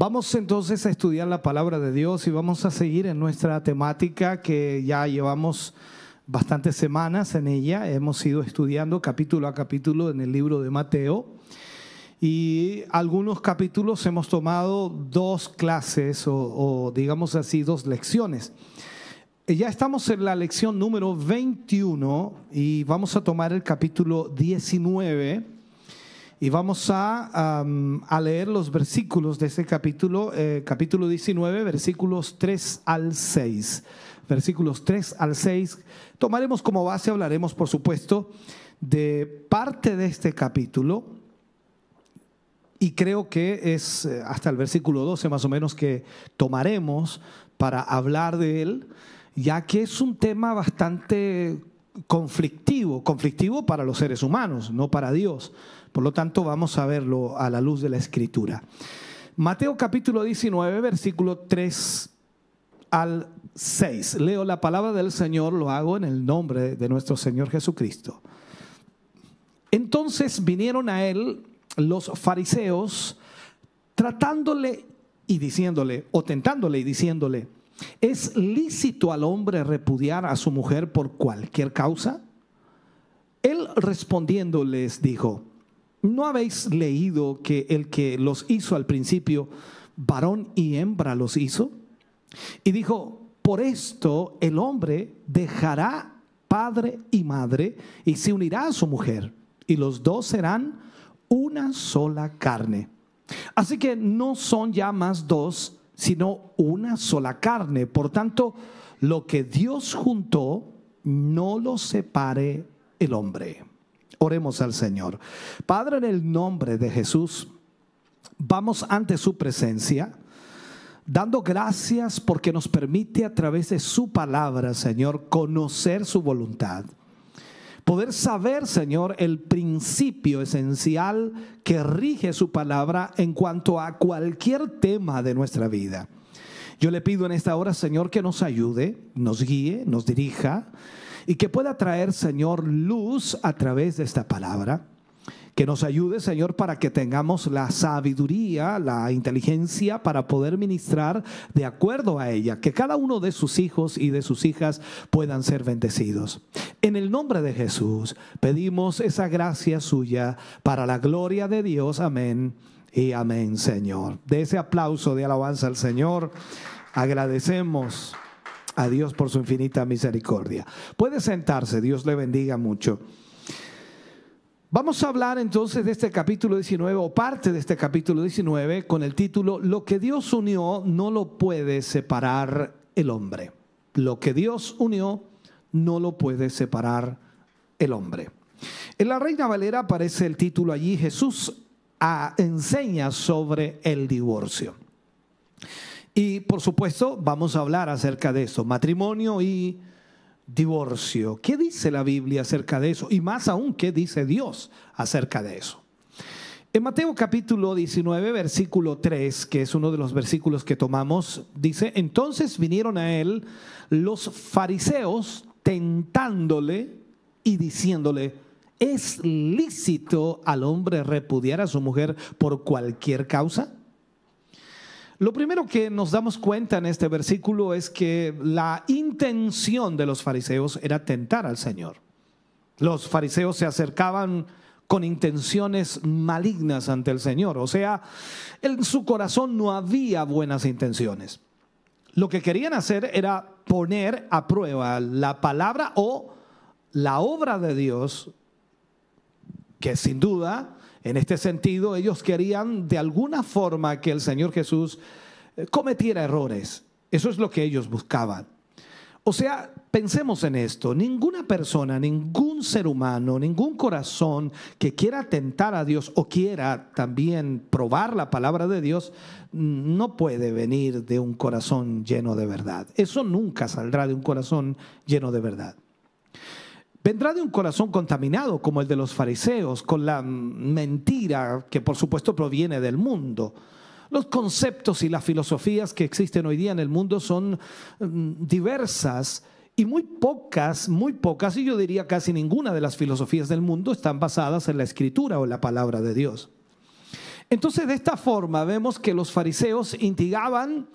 Vamos entonces a estudiar la palabra de Dios y vamos a seguir en nuestra temática que ya llevamos bastantes semanas en ella. Hemos ido estudiando capítulo a capítulo en el libro de Mateo y algunos capítulos hemos tomado dos clases o, o digamos así dos lecciones. Ya estamos en la lección número 21 y vamos a tomar el capítulo 19 y vamos a, a, leer los versículos de ese capítulo, eh, capítulo 19, versículos 3 al 6. Versículos 3 al 6. Tomaremos como base, hablaremos por supuesto de parte de este capítulo. Y creo que es eh, hasta el versículo 12 más o menos que tomaremos para hablar de él, ya que es un tema bastante conflictivo, conflictivo para los seres humanos, no para Dios. Por lo tanto, vamos a verlo a la luz de la escritura. Mateo capítulo 19, versículo 3 al 6. Leo la palabra del Señor, lo hago en el nombre de nuestro Señor Jesucristo. Entonces vinieron a él los fariseos tratándole y diciéndole, o tentándole y diciéndole, ¿es lícito al hombre repudiar a su mujer por cualquier causa? Él respondiendo les dijo, ¿No habéis leído que el que los hizo al principio, varón y hembra los hizo? Y dijo, por esto el hombre dejará padre y madre y se unirá a su mujer, y los dos serán una sola carne. Así que no son ya más dos, sino una sola carne. Por tanto, lo que Dios juntó, no lo separe el hombre. Oremos al Señor. Padre, en el nombre de Jesús, vamos ante su presencia, dando gracias porque nos permite a través de su palabra, Señor, conocer su voluntad. Poder saber, Señor, el principio esencial que rige su palabra en cuanto a cualquier tema de nuestra vida. Yo le pido en esta hora, Señor, que nos ayude, nos guíe, nos dirija y que pueda traer, Señor, luz a través de esta palabra. Que nos ayude, Señor, para que tengamos la sabiduría, la inteligencia para poder ministrar de acuerdo a ella. Que cada uno de sus hijos y de sus hijas puedan ser bendecidos. En el nombre de Jesús pedimos esa gracia suya para la gloria de Dios. Amén y amén, Señor. De ese aplauso de alabanza al Señor, agradecemos a Dios por su infinita misericordia. Puede sentarse, Dios le bendiga mucho. Vamos a hablar entonces de este capítulo 19 o parte de este capítulo 19 con el título Lo que Dios unió no lo puede separar el hombre. Lo que Dios unió no lo puede separar el hombre. En la Reina Valera aparece el título allí, Jesús ah, enseña sobre el divorcio. Y por supuesto vamos a hablar acerca de eso, matrimonio y divorcio. ¿Qué dice la Biblia acerca de eso? Y más aún, ¿qué dice Dios acerca de eso? En Mateo capítulo 19, versículo 3, que es uno de los versículos que tomamos, dice, entonces vinieron a él los fariseos tentándole y diciéndole, ¿es lícito al hombre repudiar a su mujer por cualquier causa? Lo primero que nos damos cuenta en este versículo es que la intención de los fariseos era tentar al Señor. Los fariseos se acercaban con intenciones malignas ante el Señor, o sea, en su corazón no había buenas intenciones. Lo que querían hacer era poner a prueba la palabra o la obra de Dios, que sin duda en este sentido, ellos querían de alguna forma que el Señor Jesús eh, cometiera errores. Eso es lo que ellos buscaban. O sea, pensemos en esto, ninguna persona, ningún ser humano, ningún corazón que quiera tentar a Dios o quiera también probar la palabra de Dios, no puede venir de un corazón lleno de verdad. Eso nunca saldrá de un corazón lleno de verdad. Vendrá de un corazón contaminado como el de los fariseos, con la mentira que por supuesto proviene del mundo. Los conceptos y las filosofías que existen hoy día en el mundo son mm, diversas y muy pocas, muy pocas, y yo diría casi ninguna de las filosofías del mundo están basadas en la escritura o en la palabra de Dios. Entonces, de esta forma vemos que los fariseos intigaban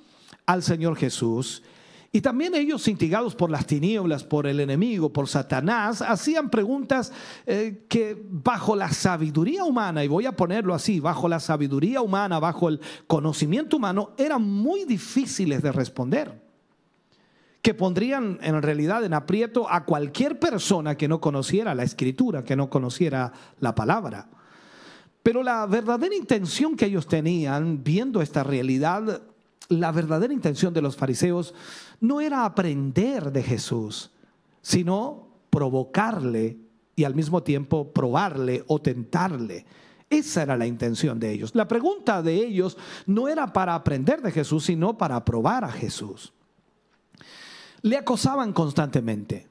al Señor Jesús y también ellos, instigados por las tinieblas, por el enemigo, por Satanás, hacían preguntas eh, que bajo la sabiduría humana, y voy a ponerlo así, bajo la sabiduría humana, bajo el conocimiento humano, eran muy difíciles de responder. Que pondrían en realidad en aprieto a cualquier persona que no conociera la escritura, que no conociera la palabra. Pero la verdadera intención que ellos tenían viendo esta realidad la verdadera intención de los fariseos no era aprender de Jesús, sino provocarle y al mismo tiempo probarle o tentarle. Esa era la intención de ellos. La pregunta de ellos no era para aprender de Jesús, sino para probar a Jesús. Le acosaban constantemente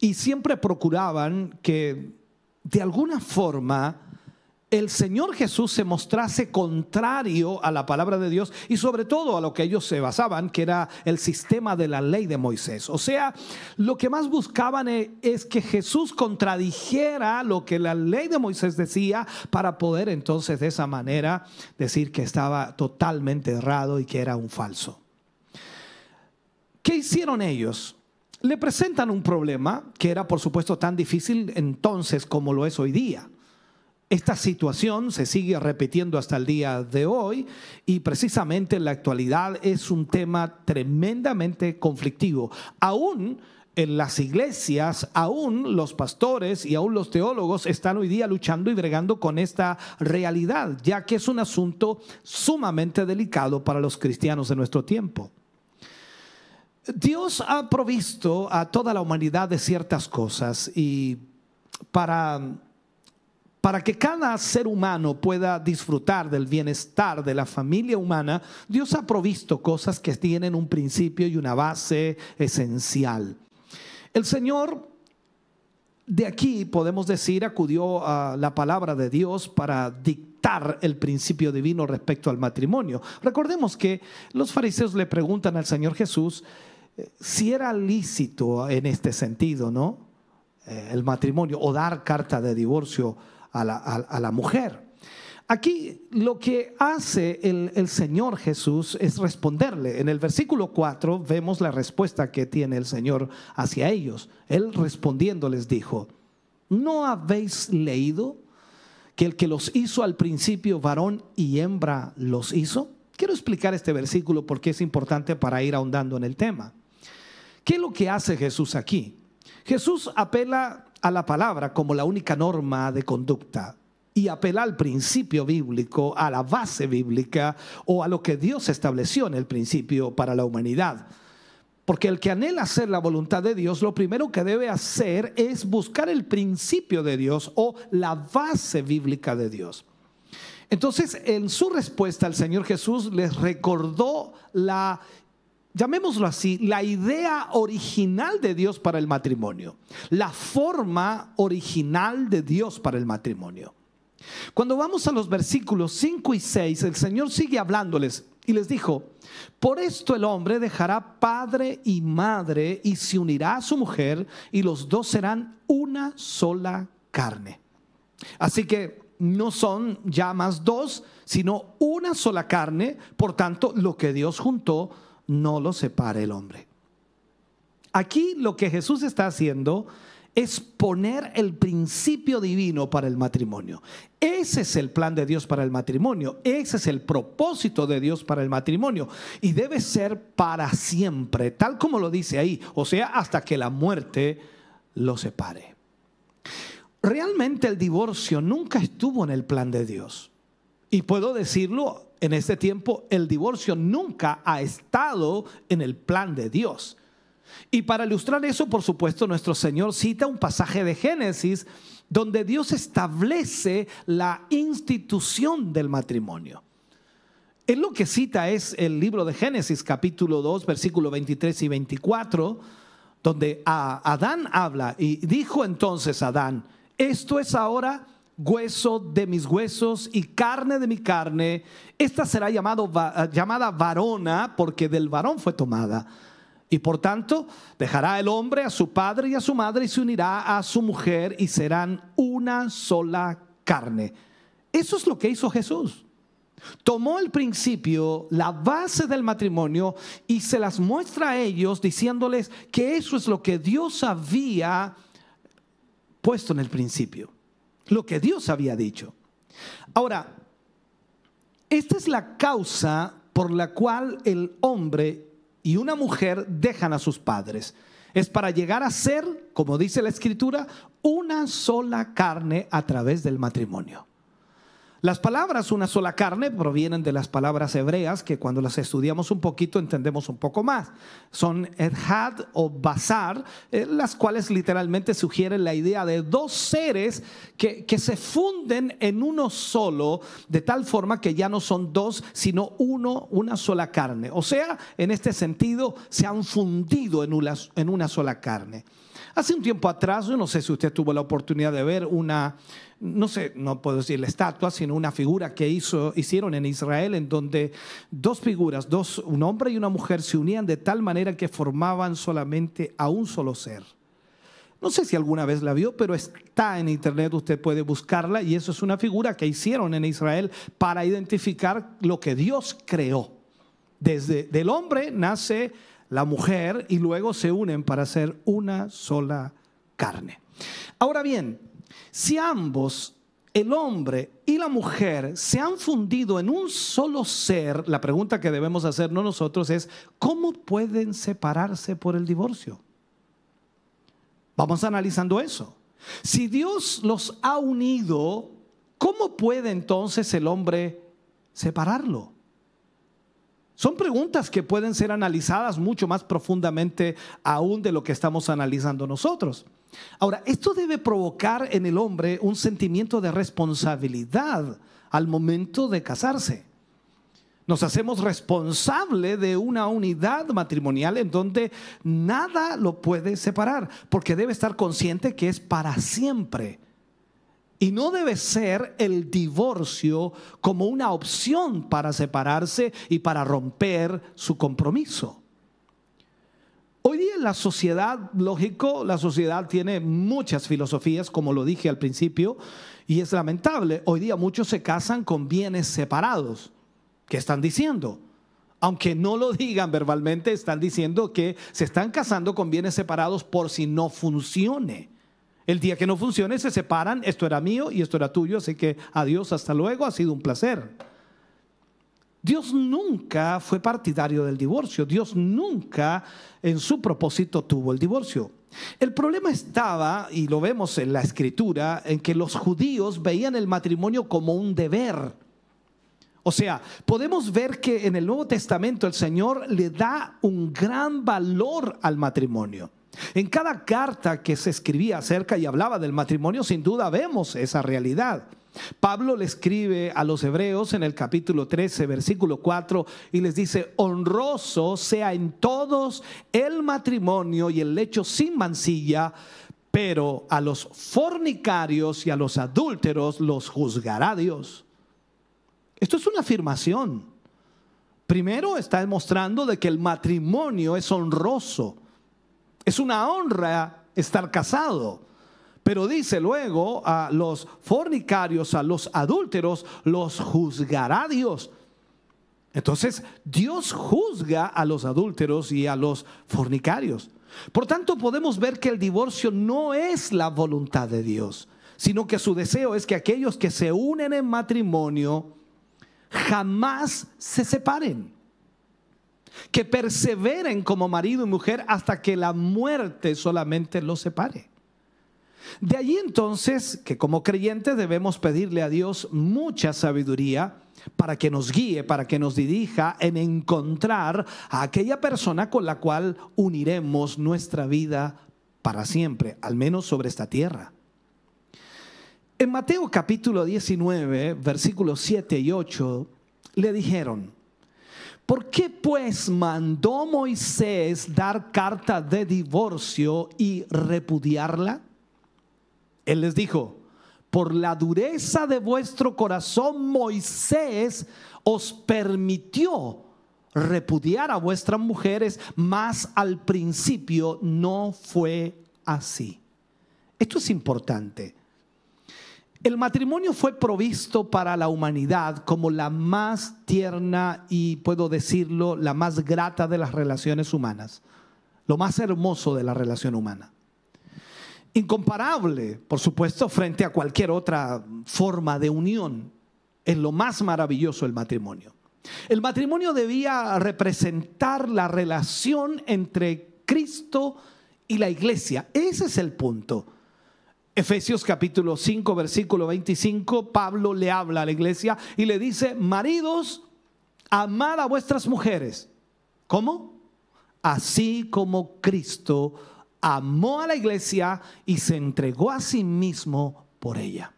y siempre procuraban que de alguna forma el Señor Jesús se mostrase contrario a la palabra de Dios y sobre todo a lo que ellos se basaban, que era el sistema de la ley de Moisés. O sea, lo que más buscaban e, es que Jesús contradijera lo que la ley de Moisés decía para poder entonces de esa manera decir que estaba totalmente errado y que era un falso. ¿Qué hicieron ellos? Le presentan un problema que era por supuesto tan difícil entonces como lo es hoy día. Esta situación se sigue repitiendo hasta el día de hoy y precisamente en la actualidad es un tema tremendamente conflictivo. Aún en las iglesias, aún los pastores y aún los teólogos están hoy día luchando y bregando con esta realidad, ya que es un asunto sumamente delicado para los cristianos de nuestro tiempo. Dios ha provisto a toda la humanidad de ciertas cosas y para para que cada ser humano pueda disfrutar del bienestar de la familia humana, Dios ha provisto cosas que tienen un principio y una base esencial. El Señor de aquí, podemos decir, acudió a la palabra de Dios para dictar el principio divino respecto al matrimonio. Recordemos que los fariseos le preguntan al Señor Jesús eh, si era lícito en este sentido, ¿no? Eh, el matrimonio o dar carta de divorcio a la, mujer. Aquí lo que hace el, Señor Jesús es responderle. En el versículo 4 vemos la respuesta que tiene el Señor hacia ellos. Él respondiendo les dijo, ¿no habéis leído que el que los hizo al principio varón y hembra los hizo? Quiero explicar este versículo porque es importante para ir ahondando en el tema. ¿Qué es lo que hace Jesús aquí? Jesús apela a la palabra como la única norma de conducta y apela al principio bíblico, a la base bíblica o a lo que Dios estableció en el principio para la humanidad. Porque el que anhela hacer la voluntad de Dios, lo primero que debe hacer es buscar el principio de Dios o la base bíblica de Dios. Entonces, en su respuesta, el Señor Jesús les recordó la llamémoslo así, la idea original de Dios para el matrimonio, la forma original de Dios para el matrimonio. Cuando vamos a los versículos 5 y 6, el Señor sigue hablándoles y les dijo, por esto el hombre dejará padre y madre y se unirá a su mujer y los dos serán una sola carne. Así que no son ya más dos, sino una sola carne, por tanto lo que Dios juntó, no lo separe el hombre. Aquí lo que Jesús está haciendo es poner el principio divino para el matrimonio. Ese es el plan de Dios para el matrimonio. Ese es el propósito de Dios para el matrimonio. Y debe ser para siempre, tal como lo dice ahí. O sea, hasta que la muerte lo separe. Realmente el divorcio nunca estuvo en el plan de Dios. Y puedo decirlo en este tiempo el divorcio nunca ha estado en el plan de Dios. Y para ilustrar eso, por supuesto, nuestro Señor cita un pasaje de Génesis donde Dios establece la institución del matrimonio. Él lo que cita es el libro de Génesis capítulo 2, versículo 23 y 24, donde Adán habla y dijo entonces Adán, esto es ahora hueso de mis huesos y carne de mi carne, esta será llamado, llamada varona porque del varón fue tomada. Y por tanto, dejará el hombre a su padre y a su madre y se unirá a su mujer y serán una sola carne. Eso es lo que hizo Jesús. Tomó el principio, la base del matrimonio y se las muestra a ellos diciéndoles que eso es lo que Dios había puesto en el principio, lo que Dios había dicho. Ahora, esta es la causa por la cual el hombre y una mujer dejan a sus padres. Es para llegar a ser, como dice la escritura, una sola carne a través del matrimonio. Las palabras una sola carne provienen de las palabras hebreas que cuando las estudiamos un poquito entendemos un poco más. Son edhad o basar, eh, las cuales literalmente sugieren la idea de dos seres que, que se funden en uno solo, de tal forma que ya no son dos, sino uno, una sola carne. O sea, en este sentido, se han fundido en una, en una sola carne. Hace un tiempo atrás, yo no sé si usted tuvo la oportunidad de ver una no sé, no puedo decir la estatua, sino una figura que hizo, hicieron en Israel en donde dos figuras, dos, un hombre y una mujer se unían de tal manera que formaban solamente a un solo ser. No sé si alguna vez la vio, pero está en internet, usted puede buscarla y eso es una figura que hicieron en Israel para identificar lo que Dios creó. Desde del hombre nace la mujer y luego se unen para ser una sola carne. Ahora bien, si ambos, el hombre y la mujer, se han fundido en un solo ser, la pregunta que debemos hacernos nosotros es, ¿cómo pueden separarse por el divorcio? Vamos analizando eso. Si Dios los ha unido, ¿cómo puede entonces el hombre separarlo? Son preguntas que pueden ser analizadas mucho más profundamente aún de lo que estamos analizando nosotros. Ahora, esto debe provocar en el hombre un sentimiento de responsabilidad al momento de casarse. Nos hacemos responsable de una unidad matrimonial en donde nada lo puede separar, porque debe estar consciente que es para siempre. Y no debe ser el divorcio como una opción para separarse y para romper su compromiso. Hoy día la sociedad, lógico, la sociedad tiene muchas filosofías, como lo dije al principio, y es lamentable. Hoy día muchos se casan con bienes separados. ¿Qué están diciendo? Aunque no lo digan verbalmente, están diciendo que se están casando con bienes separados por si no funcione. El día que no funcione se separan, esto era mío y esto era tuyo, así que adiós, hasta luego, ha sido un placer. Dios nunca fue partidario del divorcio, Dios nunca en su propósito tuvo el divorcio. El problema estaba, y lo vemos en la escritura, en que los judíos veían el matrimonio como un deber. O sea, podemos ver que en el Nuevo Testamento el Señor le da un gran valor al matrimonio. En cada carta que se escribía acerca y hablaba del matrimonio, sin duda vemos esa realidad. Pablo le escribe a los hebreos en el capítulo 13, versículo 4, y les dice, honroso sea en todos el matrimonio y el lecho sin mancilla, pero a los fornicarios y a los adúlteros los juzgará Dios. Esto es una afirmación. Primero está demostrando de que el matrimonio es honroso. Es una honra estar casado. Pero dice luego a los fornicarios, a los adúlteros, los juzgará Dios. Entonces Dios juzga a los adúlteros y a los fornicarios. Por tanto, podemos ver que el divorcio no es la voluntad de Dios, sino que su deseo es que aquellos que se unen en matrimonio jamás se separen, que perseveren como marido y mujer hasta que la muerte solamente los separe. De allí entonces que como creyentes debemos pedirle a Dios mucha sabiduría para que nos guíe, para que nos dirija en encontrar a aquella persona con la cual uniremos nuestra vida para siempre, al menos sobre esta tierra. En Mateo capítulo 19, versículos 7 y 8, le dijeron, ¿por qué pues mandó Moisés dar carta de divorcio y repudiarla? Él les dijo, por la dureza de vuestro corazón, Moisés os permitió repudiar a vuestras mujeres, mas al principio no fue así. Esto es importante. El matrimonio fue provisto para la humanidad como la más tierna y, puedo decirlo, la más grata de las relaciones humanas, lo más hermoso de la relación humana incomparable, por supuesto, frente a cualquier otra forma de unión. Es lo más maravilloso el matrimonio. El matrimonio debía representar la relación entre Cristo y la iglesia. Ese es el punto. Efesios capítulo 5, versículo 25, Pablo le habla a la iglesia y le dice, maridos, amad a vuestras mujeres. ¿Cómo? Así como Cristo amó a la iglesia y se entregó a sí mismo por ella.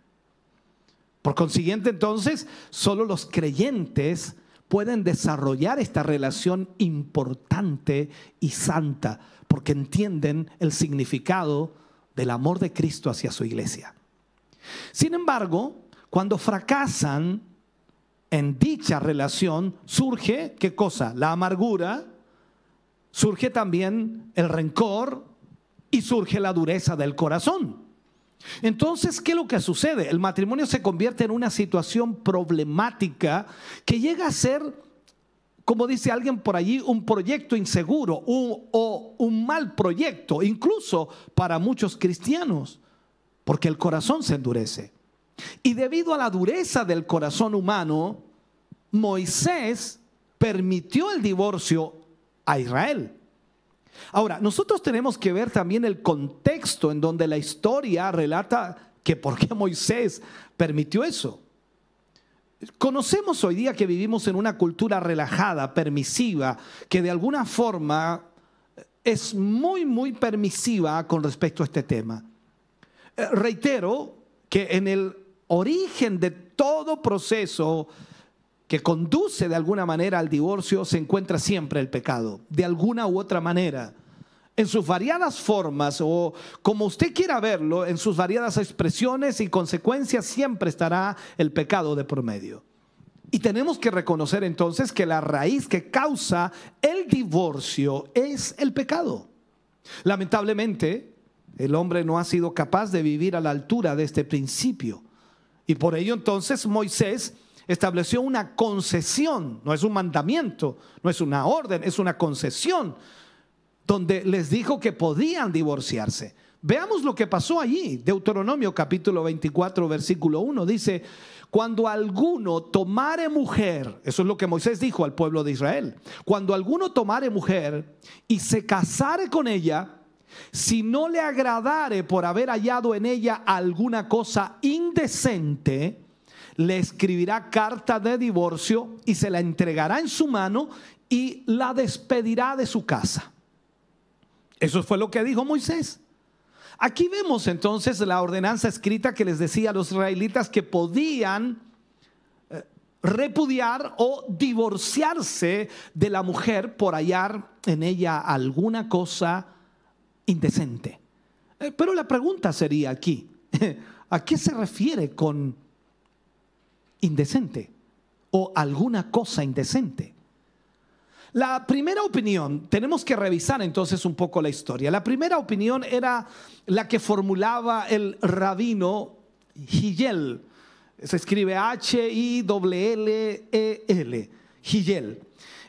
Por consiguiente, entonces, solo los creyentes pueden desarrollar esta relación importante y santa, porque entienden el significado del amor de Cristo hacia su iglesia. Sin embargo, cuando fracasan en dicha relación, surge, ¿qué cosa? La amargura, surge también el rencor, y surge la dureza del corazón. Entonces, ¿qué es lo que sucede? El matrimonio se convierte en una situación problemática que llega a ser, como dice alguien por allí, un proyecto inseguro o un mal proyecto, incluso para muchos cristianos, porque el corazón se endurece. Y debido a la dureza del corazón humano, Moisés permitió el divorcio a Israel. Ahora, nosotros tenemos que ver también el contexto en donde la historia relata que por qué Moisés permitió eso. Conocemos hoy día que vivimos en una cultura relajada, permisiva, que de alguna forma es muy, muy permisiva con respecto a este tema. Eh, reitero que en el origen de todo proceso que conduce de alguna manera al divorcio, se encuentra siempre el pecado, de alguna u otra manera. En sus variadas formas o como usted quiera verlo, en sus variadas expresiones y consecuencias, siempre estará el pecado de por medio. Y tenemos que reconocer entonces que la raíz que causa el divorcio es el pecado. Lamentablemente, el hombre no ha sido capaz de vivir a la altura de este principio. Y por ello entonces Moisés estableció una concesión, no es un mandamiento, no es una orden, es una concesión, donde les dijo que podían divorciarse. Veamos lo que pasó allí. Deuteronomio capítulo 24, versículo 1 dice, cuando alguno tomare mujer, eso es lo que Moisés dijo al pueblo de Israel, cuando alguno tomare mujer y se casare con ella, si no le agradare por haber hallado en ella alguna cosa indecente, le escribirá carta de divorcio y se la entregará en su mano y la despedirá de su casa. Eso fue lo que dijo Moisés. Aquí vemos entonces la ordenanza escrita que les decía a los israelitas que podían eh, repudiar o divorciarse de la mujer por hallar en ella alguna cosa indecente. Eh, pero la pregunta sería aquí, ¿a qué se refiere con indecente o alguna cosa indecente. La primera opinión, tenemos que revisar entonces un poco la historia. La primera opinión era la que formulaba el rabino Hillel. Se escribe H-I-L-L-E-L, Hillel,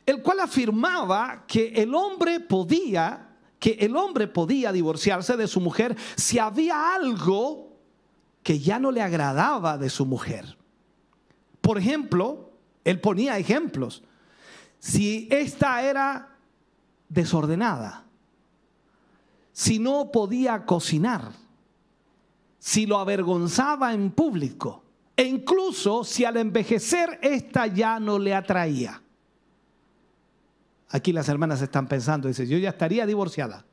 el cual afirmaba que el hombre podía, que el hombre podía divorciarse de su mujer si había algo que ya no le agradaba de su mujer. Por ejemplo, él ponía ejemplos. Si esta era desordenada, si no podía cocinar, si lo avergonzaba en público, e incluso si al envejecer esta ya no le atraía. Aquí las hermanas están pensando, dice, yo ya estaría divorciada.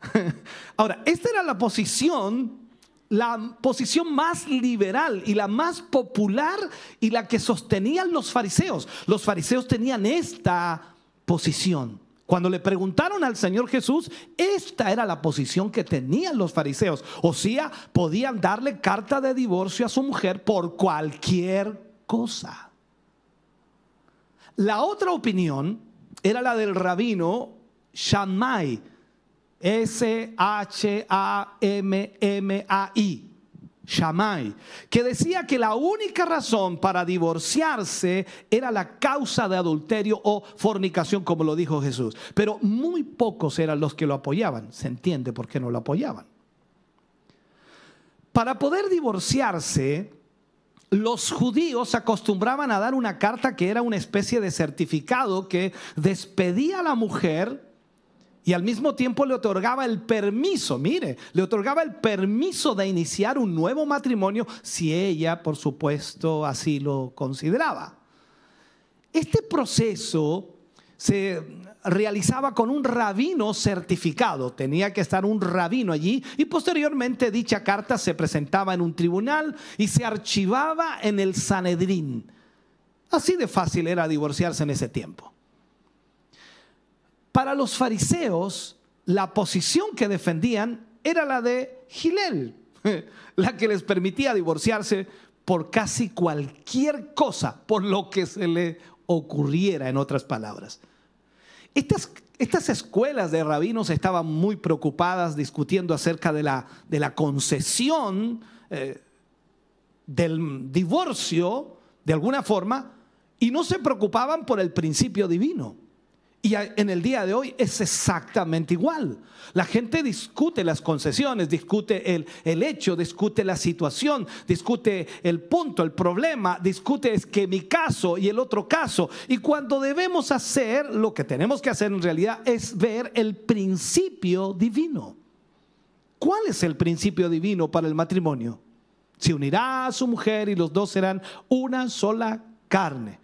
Ahora, esta era la posición, la posición más liberal y la más popular y la que sostenían los fariseos. Los fariseos tenían esta posición. Cuando le preguntaron al Señor Jesús, esta era la posición que tenían los fariseos. O sea, podían darle carta de divorcio a su mujer por cualquier cosa. La otra opinión era la del rabino Shammai, S-H-A-M-M-A-I. Shammai, que decía que la única razón para divorciarse era la causa de adulterio o fornicación, como lo dijo Jesús. Pero muy pocos eran los que lo apoyaban. Se entiende por qué no lo apoyaban. Para poder divorciarse, los judíos acostumbraban a dar una carta que era una especie de certificado que despedía a la mujer y al mismo tiempo le otorgaba el permiso, mire, le otorgaba el permiso de iniciar un nuevo matrimonio si ella, por supuesto, así lo consideraba. Este proceso se realizaba con un rabino certificado. Tenía que estar un rabino allí y posteriormente dicha carta se presentaba en un tribunal y se archivaba en el Sanedrín. Así de fácil era divorciarse en ese tiempo. Para los fariseos, la posición que defendían era la de Gilel, la que les permitía divorciarse por casi cualquier cosa, por lo que se le ocurriera, en otras palabras. Estas, estas escuelas de rabinos estaban muy preocupadas discutiendo acerca de la, de la concesión eh, del divorcio, de alguna forma, y no se preocupaban por el principio divino. Y en el día de hoy es exactamente igual. La gente discute las concesiones, discute el, el, hecho, discute la situación, discute el punto, el problema, discute es que mi caso y el otro caso. Y cuando debemos hacer, lo que tenemos que hacer en realidad es ver el principio divino. ¿Cuál es el principio divino para el matrimonio? Se unirá a su mujer y los dos serán una sola carne.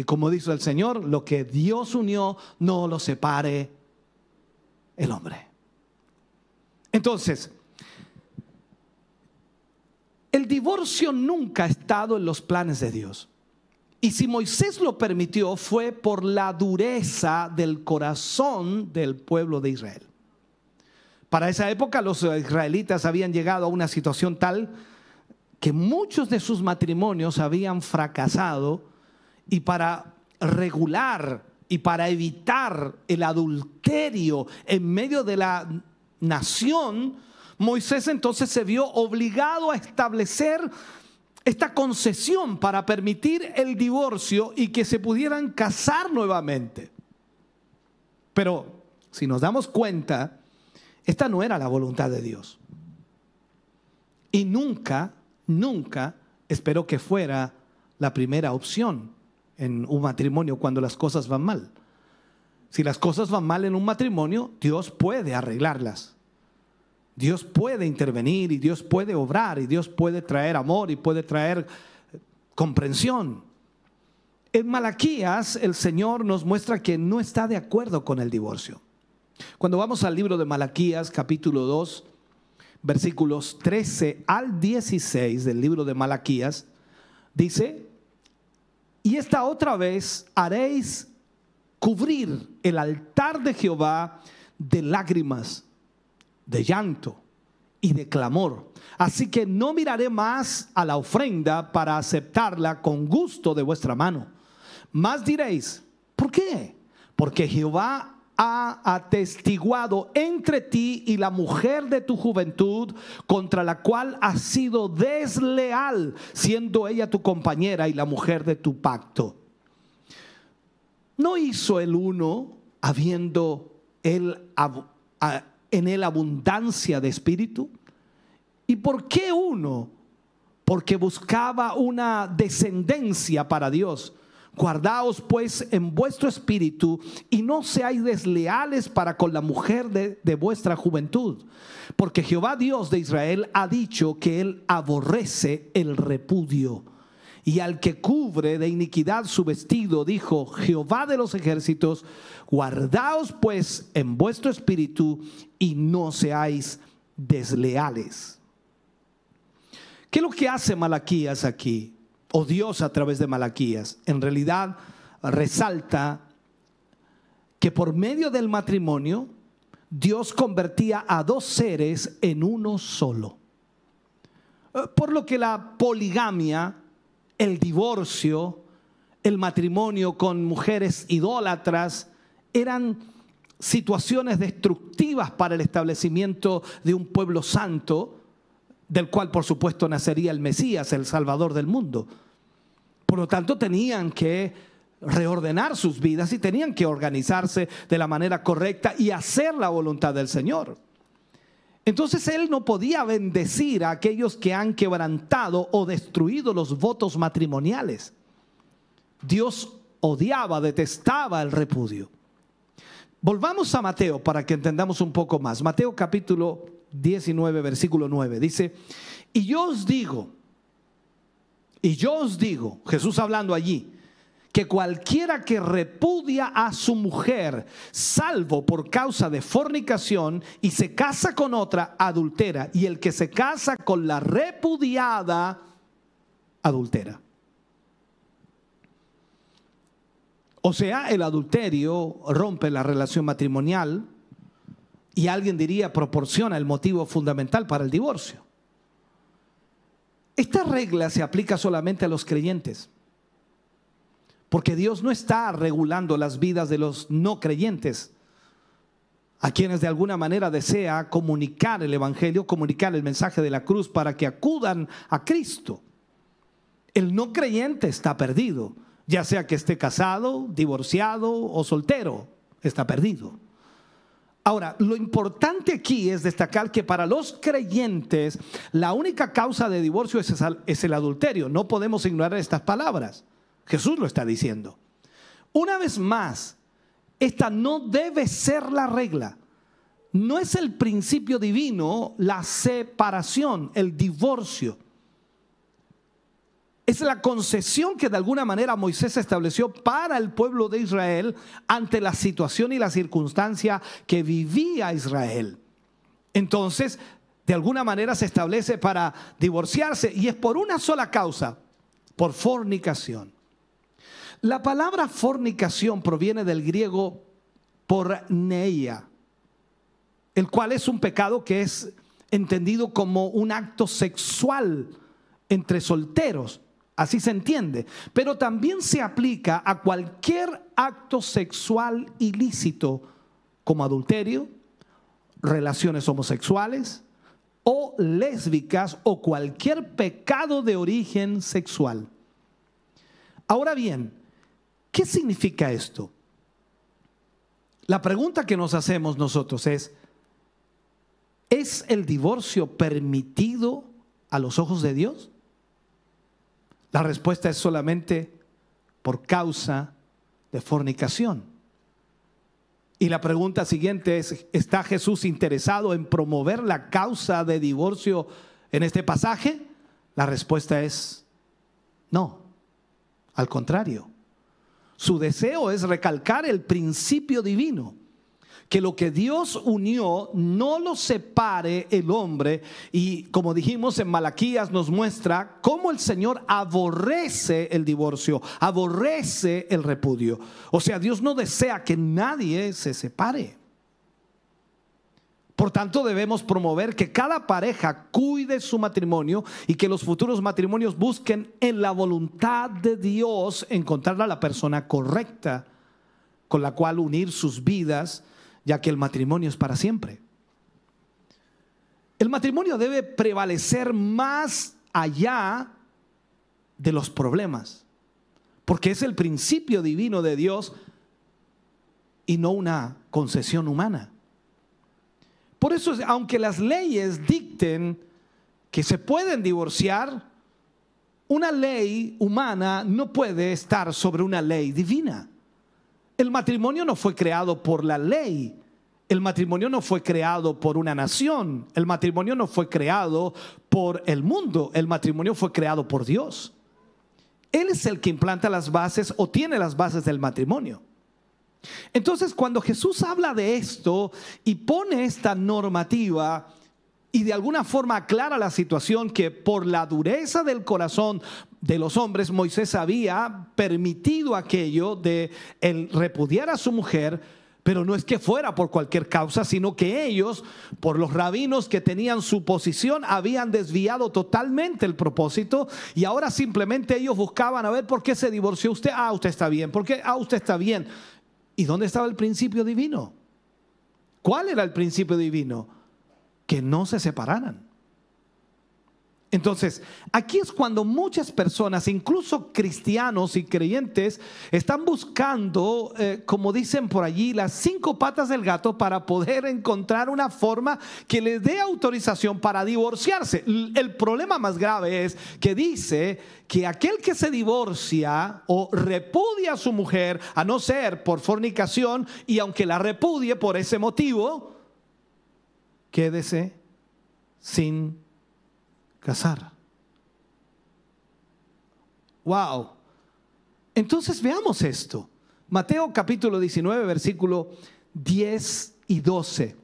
Y como dice el Señor, lo que Dios unió, no lo separe el hombre. Entonces, el divorcio nunca ha estado en los planes de Dios. Y si Moisés lo permitió fue por la dureza del corazón del pueblo de Israel. Para esa época los israelitas habían llegado a una situación tal que muchos de sus matrimonios habían fracasado y para regular y para evitar el adulterio en medio de la nación, Moisés entonces se vio obligado a establecer esta concesión para permitir el divorcio y que se pudieran casar nuevamente. Pero si nos damos cuenta, esta no era la voluntad de Dios. Y nunca, nunca esperó que fuera la primera opción en un matrimonio cuando las cosas van mal. Si las cosas van mal en un matrimonio, Dios puede arreglarlas. Dios puede intervenir y Dios puede obrar y Dios puede traer amor y puede traer comprensión. En Malaquías el Señor nos muestra que no está de acuerdo con el divorcio. Cuando vamos al libro de Malaquías capítulo 2, versículos 13 al 16 del libro de Malaquías, dice, y esta otra vez haréis cubrir el altar de Jehová de lágrimas, de llanto y de clamor. Así que no miraré más a la ofrenda para aceptarla con gusto de vuestra mano. Más diréis, ¿por qué? Porque Jehová ha atestiguado entre ti y la mujer de tu juventud, contra la cual has sido desleal, siendo ella tu compañera y la mujer de tu pacto. ¿No hizo el uno, habiendo él, en él abundancia de espíritu? ¿Y por qué uno? Porque buscaba una descendencia para Dios Guardaos pues en vuestro espíritu y no seáis desleales para con la mujer de, de, vuestra juventud, porque Jehová Dios de Israel ha dicho que él aborrece el repudio. Y al que cubre de iniquidad su vestido, dijo Jehová de los ejércitos, guardaos pues en vuestro espíritu y no seáis desleales. ¿Qué es lo que hace Malaquías aquí? O Dios a través de Malaquías. En realidad resalta que por medio del matrimonio Dios convertía a dos seres en uno solo. Por lo que la poligamia, el divorcio, el matrimonio con mujeres idólatras eran situaciones destructivas para el establecimiento de un pueblo santo del cual por supuesto nacería el Mesías, el Salvador del mundo. Por lo tanto, tenían que reordenar sus vidas y tenían que organizarse de la manera correcta y hacer la voluntad del Señor. Entonces Él no podía bendecir a aquellos que han quebrantado o destruido los votos matrimoniales. Dios odiaba, detestaba el repudio. Volvamos a Mateo para que entendamos un poco más. Mateo capítulo 19, versículo 9. Dice, y yo os digo, y yo os digo, Jesús hablando allí, que cualquiera que repudia a su mujer, salvo por causa de fornicación, y se casa con otra, adultera, y el que se casa con la repudiada, adultera. O sea, el adulterio rompe la relación matrimonial, y alguien diría proporciona el motivo fundamental para el divorcio. Esta regla se aplica solamente a los creyentes, porque Dios no está regulando las vidas de los no creyentes, a quienes de alguna manera desea comunicar el Evangelio, comunicar el mensaje de la cruz para que acudan a Cristo. El no creyente está perdido, ya sea que esté casado, divorciado o soltero, está perdido. Ahora, lo importante aquí es destacar que para los creyentes la única causa de divorcio es el adulterio. No podemos ignorar estas palabras. Jesús lo está diciendo. Una vez más, esta no debe ser la regla. No es el principio divino la separación, el divorcio. Es la concesión que de alguna manera Moisés estableció para el pueblo de Israel ante la situación y la circunstancia que vivía Israel. Entonces, de alguna manera se establece para divorciarse y es por una sola causa, por fornicación. La palabra fornicación proviene del griego porneia, el cual es un pecado que es entendido como un acto sexual entre solteros. Así se entiende. Pero también se aplica a cualquier acto sexual ilícito, como adulterio, relaciones homosexuales o lésbicas o cualquier pecado de origen sexual. Ahora bien, ¿qué significa esto? La pregunta que nos hacemos nosotros es, ¿es el divorcio permitido a los ojos de Dios? La respuesta es solamente por causa de fornicación. Y la pregunta siguiente es, ¿está Jesús interesado en promover la causa de divorcio en este pasaje? La respuesta es no, al contrario. Su deseo es recalcar el principio divino que lo que Dios unió no lo separe el hombre. Y como dijimos en Malaquías nos muestra cómo el Señor aborrece el divorcio, aborrece el repudio. O sea, Dios no desea que nadie se separe. Por tanto, debemos promover que cada pareja cuide su matrimonio y que los futuros matrimonios busquen en la voluntad de Dios encontrar a la persona correcta con la cual unir sus vidas ya que el matrimonio es para siempre. El matrimonio debe prevalecer más allá de los problemas, porque es el principio divino de Dios y no una concesión humana. Por eso, aunque las leyes dicten que se pueden divorciar, una ley humana no puede estar sobre una ley divina. El matrimonio no fue creado por la ley. El matrimonio no fue creado por una nación. El matrimonio no fue creado por el mundo. El matrimonio fue creado por Dios. Él es el que implanta las bases o tiene las bases del matrimonio. Entonces, cuando Jesús habla de esto y pone esta normativa y de alguna forma aclara la situación que por la dureza del corazón de los hombres Moisés había permitido aquello de el repudiar a su mujer, pero no es que fuera por cualquier causa, sino que ellos, por los rabinos que tenían su posición, habían desviado totalmente el propósito y ahora simplemente ellos buscaban a ver por qué se divorció usted. Ah, usted está bien. ¿Por qué? Ah, usted está bien. ¿Y dónde estaba el principio divino? ¿Cuál era el principio divino? Que no se separaran. Entonces, aquí es cuando muchas personas, incluso cristianos y creyentes, están buscando, eh, como dicen por allí, las cinco patas del gato para poder encontrar una forma que les dé autorización para divorciarse. El problema más grave es que dice que aquel que se divorcia o repudia a su mujer, a no ser por fornicación, y aunque la repudie por ese motivo, quédese sin casar. Wow. Entonces veamos esto. Mateo capítulo 19, versículo 10 y 12.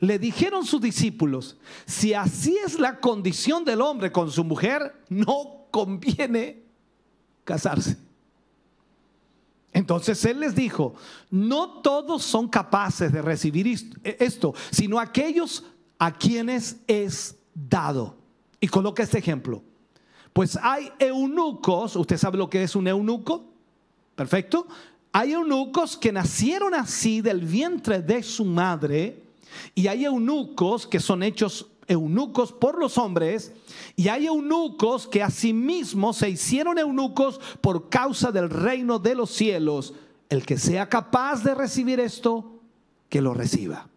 Le dijeron sus discípulos, si así es la condición del hombre con su mujer, no conviene casarse. Entonces él les dijo, no todos son capaces de recibir esto, sino aquellos a quienes es dado. Y coloca este ejemplo. Pues hay eunucos, ¿usted sabe lo que es un eunuco? Perfecto. Hay eunucos que nacieron así del vientre de su madre y hay eunucos que son hechos eunucos por los hombres y hay eunucos que asimismo se hicieron eunucos por causa del reino de los cielos. El que sea capaz de recibir esto, que lo reciba.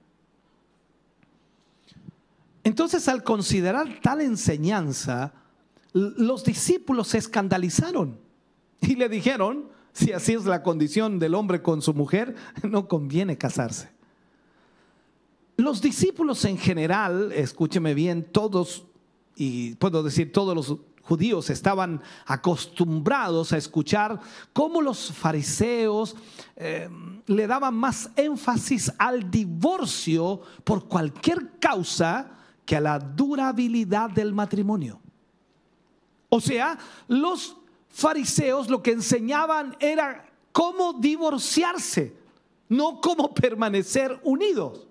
Entonces, al considerar tal enseñanza, los discípulos se escandalizaron y le dijeron, si así es la condición del hombre con su mujer, no conviene casarse. Los discípulos en general, escúcheme bien, todos, y puedo decir todos los judíos estaban acostumbrados a escuchar cómo los fariseos eh, le daban más énfasis al divorcio por cualquier causa que a la durabilidad del matrimonio. O sea, los fariseos lo que enseñaban era cómo divorciarse, no cómo permanecer unidos.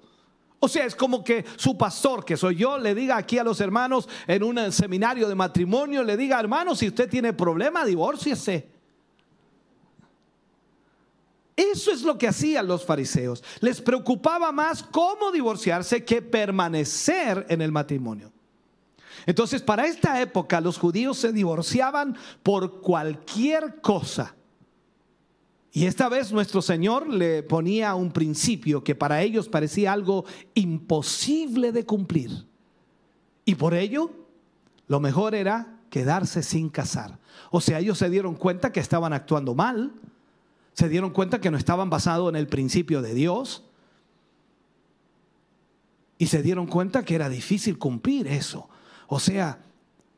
O sea, es como que su pastor, que soy yo, le diga aquí a los hermanos en un seminario de matrimonio, le diga, hermano, si usted tiene problema, divórciese. Eso es lo que hacían los fariseos. Les preocupaba más cómo divorciarse que permanecer en el matrimonio. Entonces, para esta época los judíos se divorciaban por cualquier cosa. Y esta vez nuestro Señor le ponía un principio que para ellos parecía algo imposible de cumplir. Y por ello, lo mejor era quedarse sin casar. O sea, ellos se dieron cuenta que estaban actuando mal, se dieron cuenta que no estaban basados en el principio de Dios y se dieron cuenta que era difícil cumplir eso. O sea,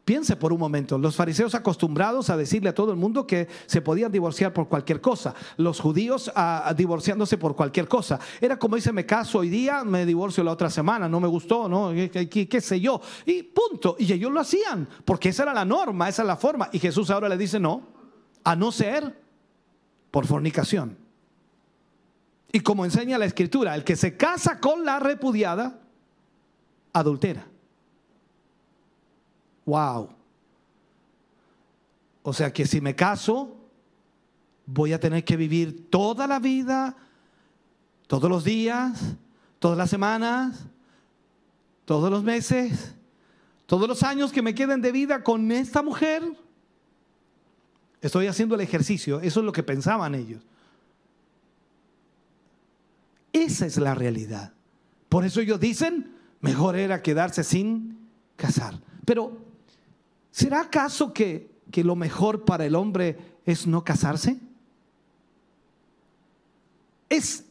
piense por un momento, los fariseos acostumbrados a decirle a todo el mundo que se podían divorciar por cualquier cosa, los judíos a, divorciándose por cualquier cosa. Era como dice, me caso hoy día, me divorcio la otra semana, no me gustó, ¿no? ¿Qué, qué sé yo? Y punto. Y ellos lo hacían, porque esa era la norma, esa es la forma. Y Jesús ahora le dice, no, a no ser por fornicación. Y como enseña la escritura, el que se casa con la repudiada, adultera. Wow. O sea que si me caso, voy a tener que vivir toda la vida, todos los días, todas las semanas, todos los meses, todos los años que me queden de vida con esta mujer. Estoy haciendo el ejercicio, eso es lo que pensaban ellos. Esa es la realidad. Por eso ellos dicen, mejor era quedarse sin casar. Pero, ¿será acaso que que lo mejor para el hombre es no casarse? ¿Es,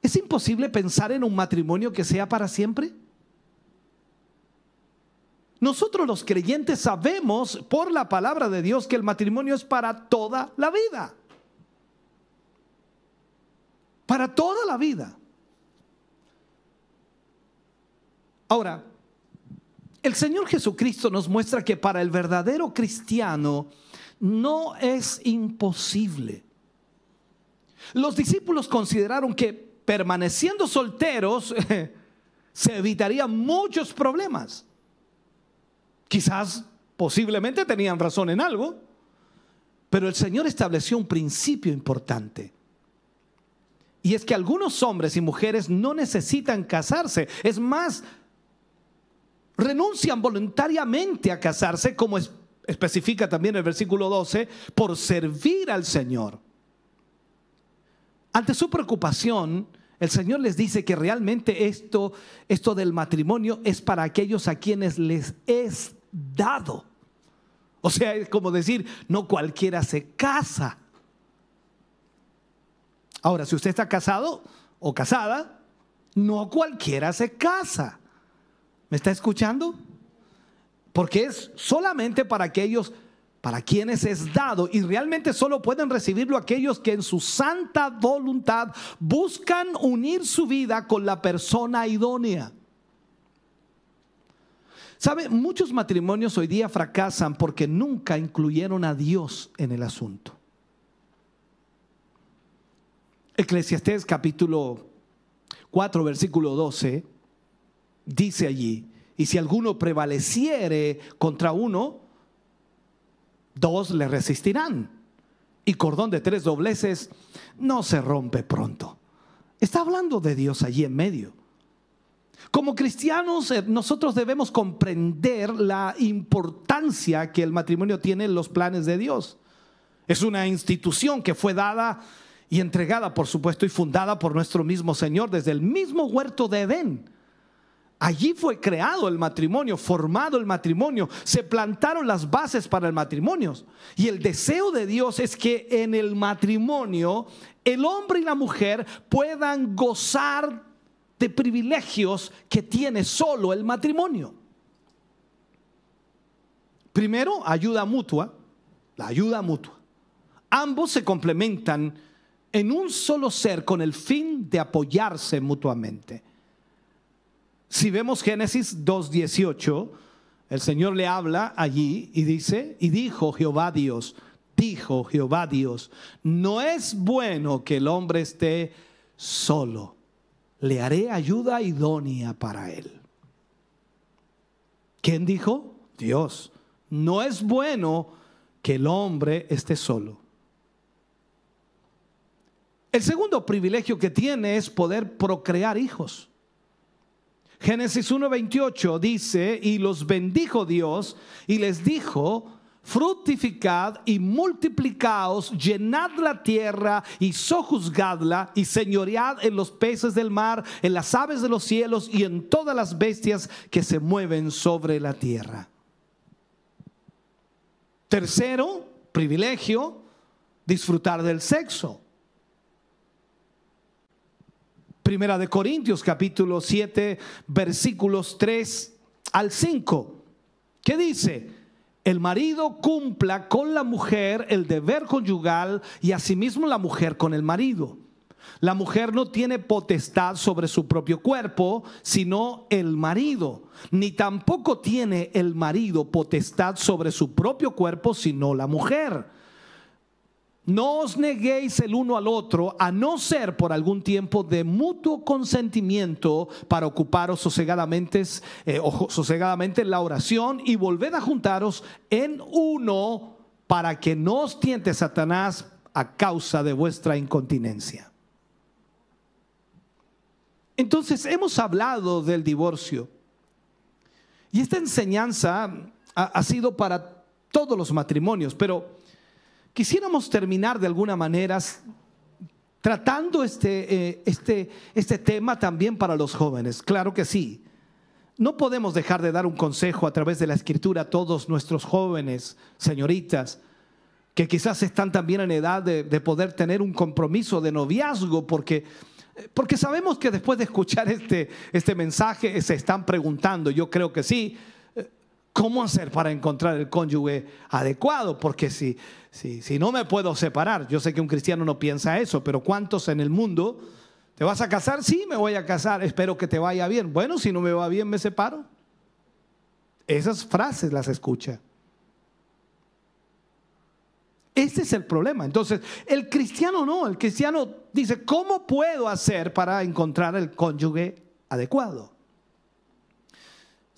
¿Es imposible pensar en un matrimonio que sea para siempre? Nosotros los creyentes sabemos por la palabra de Dios que el matrimonio es para toda la vida. Para toda la vida. Ahora, el Señor Jesucristo nos muestra que para el verdadero cristiano no es imposible. Los discípulos consideraron que permaneciendo solteros se evitarían muchos problemas. Quizás posiblemente tenían razón en algo, pero el Señor estableció un principio importante. Y es que algunos hombres y mujeres no necesitan casarse. Es más, renuncian voluntariamente a casarse, como especifica también el versículo 12, por servir al Señor. Ante su preocupación, el Señor les dice que realmente esto, esto del matrimonio es para aquellos a quienes les es dado. O sea, es como decir, no cualquiera se casa. Ahora, si usted está casado o casada, no cualquiera se casa. ¿Me está escuchando? Porque es solamente para aquellos para quienes es dado y realmente solo pueden recibirlo aquellos que en su santa voluntad buscan unir su vida con la persona idónea. ¿Sabe? Muchos matrimonios hoy día fracasan porque nunca incluyeron a Dios en el asunto. Eclesiastés capítulo 4, versículo 12, dice allí, y si alguno prevaleciere contra uno, dos le resistirán. Y cordón de tres dobleces no se rompe pronto. Está hablando de Dios allí en medio. Como cristianos, eh, nosotros debemos comprender la importancia que el matrimonio tiene en los planes de Dios. Es una institución que fue dada y entregada, por supuesto, y fundada por nuestro mismo Señor desde el mismo huerto de Edén. Allí fue creado el matrimonio, formado el matrimonio, se plantaron las bases para el matrimonio. Y el deseo de Dios es que en el matrimonio el hombre y la mujer puedan gozar de privilegios que tiene solo el matrimonio. Primero, ayuda mutua, la ayuda mutua. Ambos se complementan en un solo ser con el fin de apoyarse mutuamente. Si vemos Génesis 2.18, el Señor le habla allí y dice, y dijo Jehová Dios, dijo Jehová Dios, no es bueno que el hombre esté solo, le haré ayuda idónea para él. ¿Quién dijo? Dios. No es bueno que el hombre esté solo. El segundo privilegio que tiene es poder procrear hijos. Génesis 1.28 dice, y los bendijo Dios y les dijo, fructificad y multiplicaos, llenad la tierra y sojuzgadla y señoread en los peces del mar, en las aves de los cielos y en todas las bestias que se mueven sobre la tierra. Tercero, privilegio, disfrutar del sexo. Primera de Corintios capítulo 7 versículos 3 al 5. ¿Qué dice? El marido cumpla con la mujer el deber conyugal y asimismo la mujer con el marido. La mujer no tiene potestad sobre su propio cuerpo, sino el marido. Ni tampoco tiene el marido potestad sobre su propio cuerpo, sino la mujer no os neguéis el uno al otro, a no ser por algún tiempo de mutuo consentimiento para ocuparos sosegadamente, eh, sosegadamente en la oración y volved a juntaros en uno para que no os tiente Satanás a causa de vuestra incontinencia. Entonces hemos hablado del divorcio y esta enseñanza ha, ha sido para todos los matrimonios, pero Quisiéramos terminar de alguna manera tratando este, eh, este, este tema también para los jóvenes. Claro que sí. no podemos dejar de dar un consejo a través de la escritura a todos nuestros jóvenes, señoritas, que quizás están también en edad de, de poder tener un compromiso de noviazgo, porque, porque sabemos que después de escuchar este, este mensaje se están preguntando, yo creo que sí, ¿cómo hacer para encontrar el cónyuge adecuado? Porque si, si, si no me puedo separar, yo sé que un cristiano no piensa eso, pero ¿cuántos en el mundo ¿Te vas a casar? Sí, me voy a casar. Espero que te vaya bien. Bueno, si no me va bien, me separo. Esas frases las escucha. Este es el problema. Entonces, el cristiano no, el cristiano dice, ¿cómo puedo hacer para encontrar el cónyuge adecuado?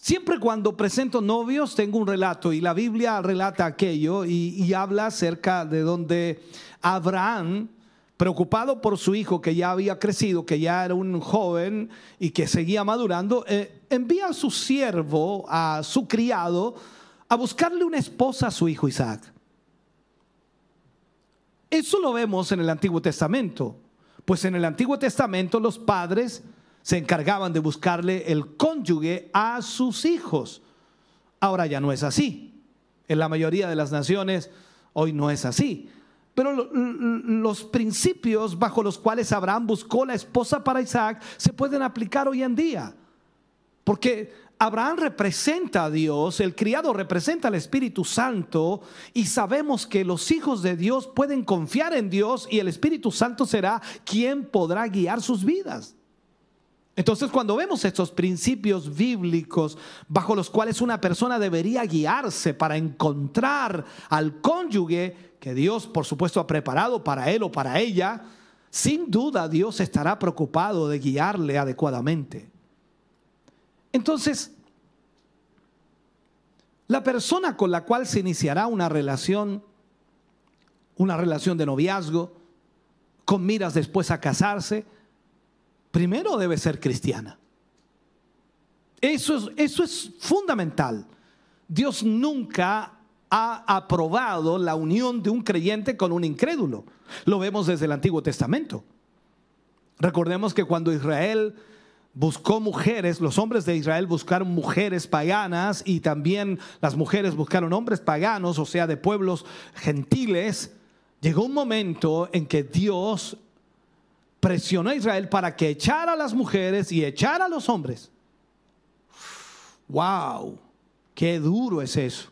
Siempre cuando presento novios tengo un relato y la Biblia relata aquello y, habla acerca de donde Abraham preocupado por su hijo que ya había crecido, que ya era un joven y que seguía madurando, eh, envía a su siervo, a su criado, a buscarle una esposa a su hijo Isaac. Eso lo vemos en el Antiguo Testamento, pues en el Antiguo Testamento los padres se encargaban de buscarle el cónyuge a sus hijos. Ahora ya no es así. En la mayoría de las naciones hoy no es así. Pero los principios bajo los cuales Abraham buscó la esposa para Isaac se pueden aplicar hoy en día. Porque Abraham representa a Dios, el criado representa al Espíritu Santo y sabemos que los hijos de Dios pueden confiar en Dios y el Espíritu Santo será quien podrá guiar sus vidas. Entonces cuando vemos estos principios bíblicos bajo los cuales una persona debería guiarse para encontrar al cónyuge que Dios por supuesto ha preparado para él o para ella, sin duda Dios estará preocupado de guiarle adecuadamente. Entonces, la persona con la cual se iniciará una relación, una relación de noviazgo, con miras después a casarse, primero debe ser cristiana. Eso es, eso es fundamental. Dios nunca ha aprobado la unión de un creyente con un incrédulo. Lo vemos desde el Antiguo Testamento. Recordemos que cuando Israel buscó mujeres, los hombres de Israel buscaron mujeres paganas y también las mujeres buscaron hombres paganos, o sea, de pueblos gentiles, llegó un momento en que Dios presionó a Israel para que echara a las mujeres y echara a los hombres. ¡Wow! ¡Qué duro es eso!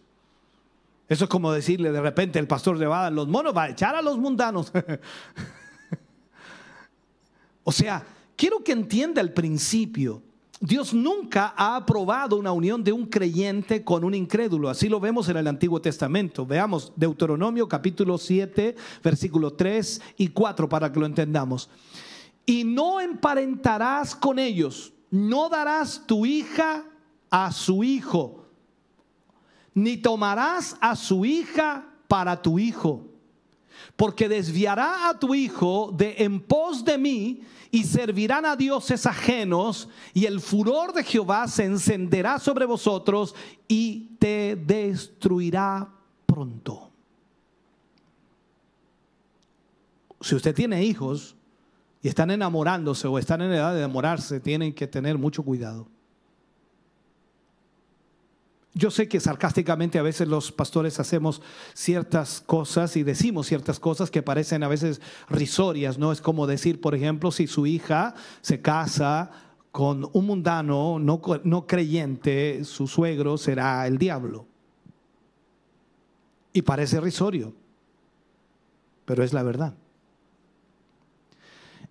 Eso es como decirle de repente el pastor de Bada, los monos va a echar a los mundanos. o sea, quiero que entienda el principio. Dios nunca ha aprobado una unión de un creyente con un incrédulo. Así lo vemos en el Antiguo Testamento. Veamos Deuteronomio capítulo 7, versículo 3 y 4 para que lo entendamos. Y no emparentarás con ellos, no darás tu hija a su hijo, ni tomarás a su hija para tu hijo, porque desviará a tu hijo de en pos de mí y servirán a dioses ajenos, y el furor de Jehová se encenderá sobre vosotros y te destruirá pronto. Si usted tiene hijos y están enamorándose o están en edad de enamorarse, tienen que tener mucho cuidado. Yo sé que sarcásticamente a veces los pastores hacemos ciertas cosas y decimos ciertas cosas que parecen a veces risorias, ¿no? Es como decir, por ejemplo, si su hija se casa con un mundano no, no creyente, su suegro será el diablo. Y parece risorio, pero es la verdad.